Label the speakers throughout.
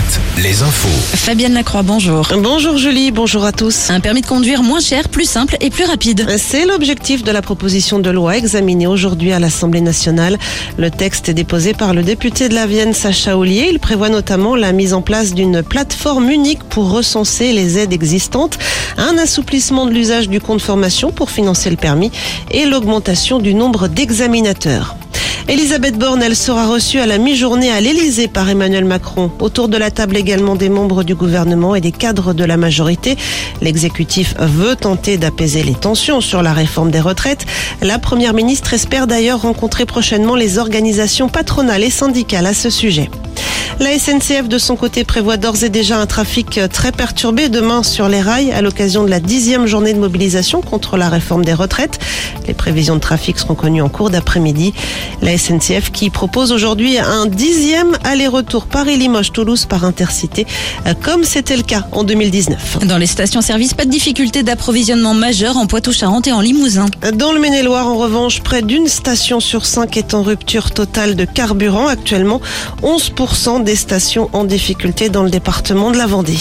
Speaker 1: Alouette, les infos.
Speaker 2: Fabienne Lacroix, bonjour.
Speaker 3: Bonjour Julie, bonjour à tous.
Speaker 2: Un permis de conduire moins cher, plus simple et plus rapide.
Speaker 3: C'est l'objectif de la proposition de loi examinée aujourd'hui à l'Assemblée nationale. Le texte est déposé par le député de la Vienne, Sacha Ollier. Il prévoit notamment la mise en place d'une plateforme unique pour recenser les aides existantes, un assouplissement de l'usage du compte formation pour financer le permis et l'augmentation du nombre d'examinateurs. Elisabeth Borne, elle sera reçue à la mi-journée à l'Elysée par Emmanuel Macron. Autour de la table également des membres du gouvernement et des cadres de la majorité. L'exécutif veut tenter d'apaiser les tensions sur la réforme des retraites. La première ministre espère d'ailleurs rencontrer prochainement les organisations patronales et syndicales à ce sujet. La SNCF, de son côté, prévoit d'ores et déjà un trafic très perturbé demain sur les rails à l'occasion de la dixième journée de mobilisation contre la réforme des retraites. Les prévisions de trafic seront connues en cours d'après-midi. La SNCF qui propose aujourd'hui un dixième aller-retour Paris-Limoges-Toulouse par intercité, comme c'était le cas en 2019.
Speaker 2: Dans les stations-service, pas de difficulté d'approvisionnement majeure en Poitou-Charentes et en Limousin.
Speaker 3: Dans le Maine-et-Loire, en revanche, près d'une station sur cinq est en rupture totale de carburant. Actuellement, 11% des stations en difficulté dans le département de la Vendée.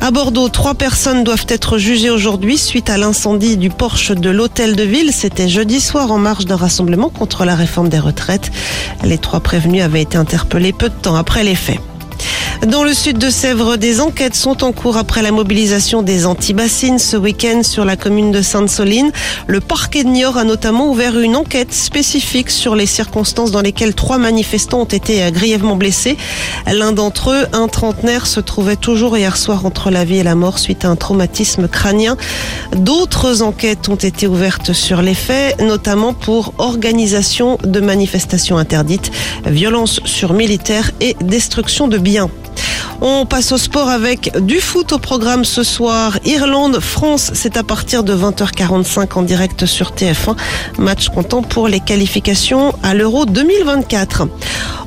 Speaker 3: À Bordeaux, trois personnes doivent être jugées aujourd'hui suite à l'incendie du Porsche de l'hôtel de ville. C'était jeudi soir en marge d'un rassemblement contre la réforme des retraites. Les trois prévenus avaient été interpellés peu de temps après les faits. Dans le sud de Sèvres, des enquêtes sont en cours après la mobilisation des antibassines ce week-end sur la commune de Sainte-Soline. Le parquet de Niort a notamment ouvert une enquête spécifique sur les circonstances dans lesquelles trois manifestants ont été grièvement blessés. L'un d'entre eux, un trentenaire, se trouvait toujours hier soir entre la vie et la mort suite à un traumatisme crânien. D'autres enquêtes ont été ouvertes sur les faits, notamment pour organisation de manifestations interdites, violence sur militaires et destruction de biens. On passe au sport avec du foot au programme ce soir. Irlande-France, c'est à partir de 20h45 en direct sur TF1. Match comptant pour les qualifications à l'Euro 2024.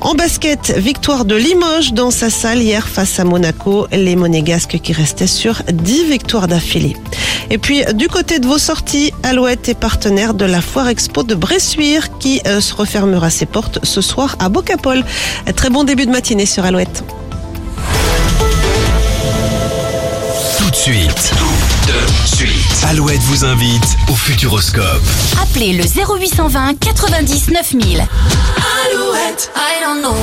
Speaker 3: En basket, victoire de Limoges dans sa salle hier face à Monaco. Les Monégasques qui restaient sur 10 victoires d'affilée. Et puis, du côté de vos sorties, Alouette est partenaire de la Foire Expo de Bressuire qui euh, se refermera ses portes ce soir à Bocapol. Très bon début de matinée sur Alouette.
Speaker 1: Suite. Tout de suite. Alouette vous invite au Futuroscope.
Speaker 4: Appelez le 0820 99 000.
Speaker 5: Alouette, I don't know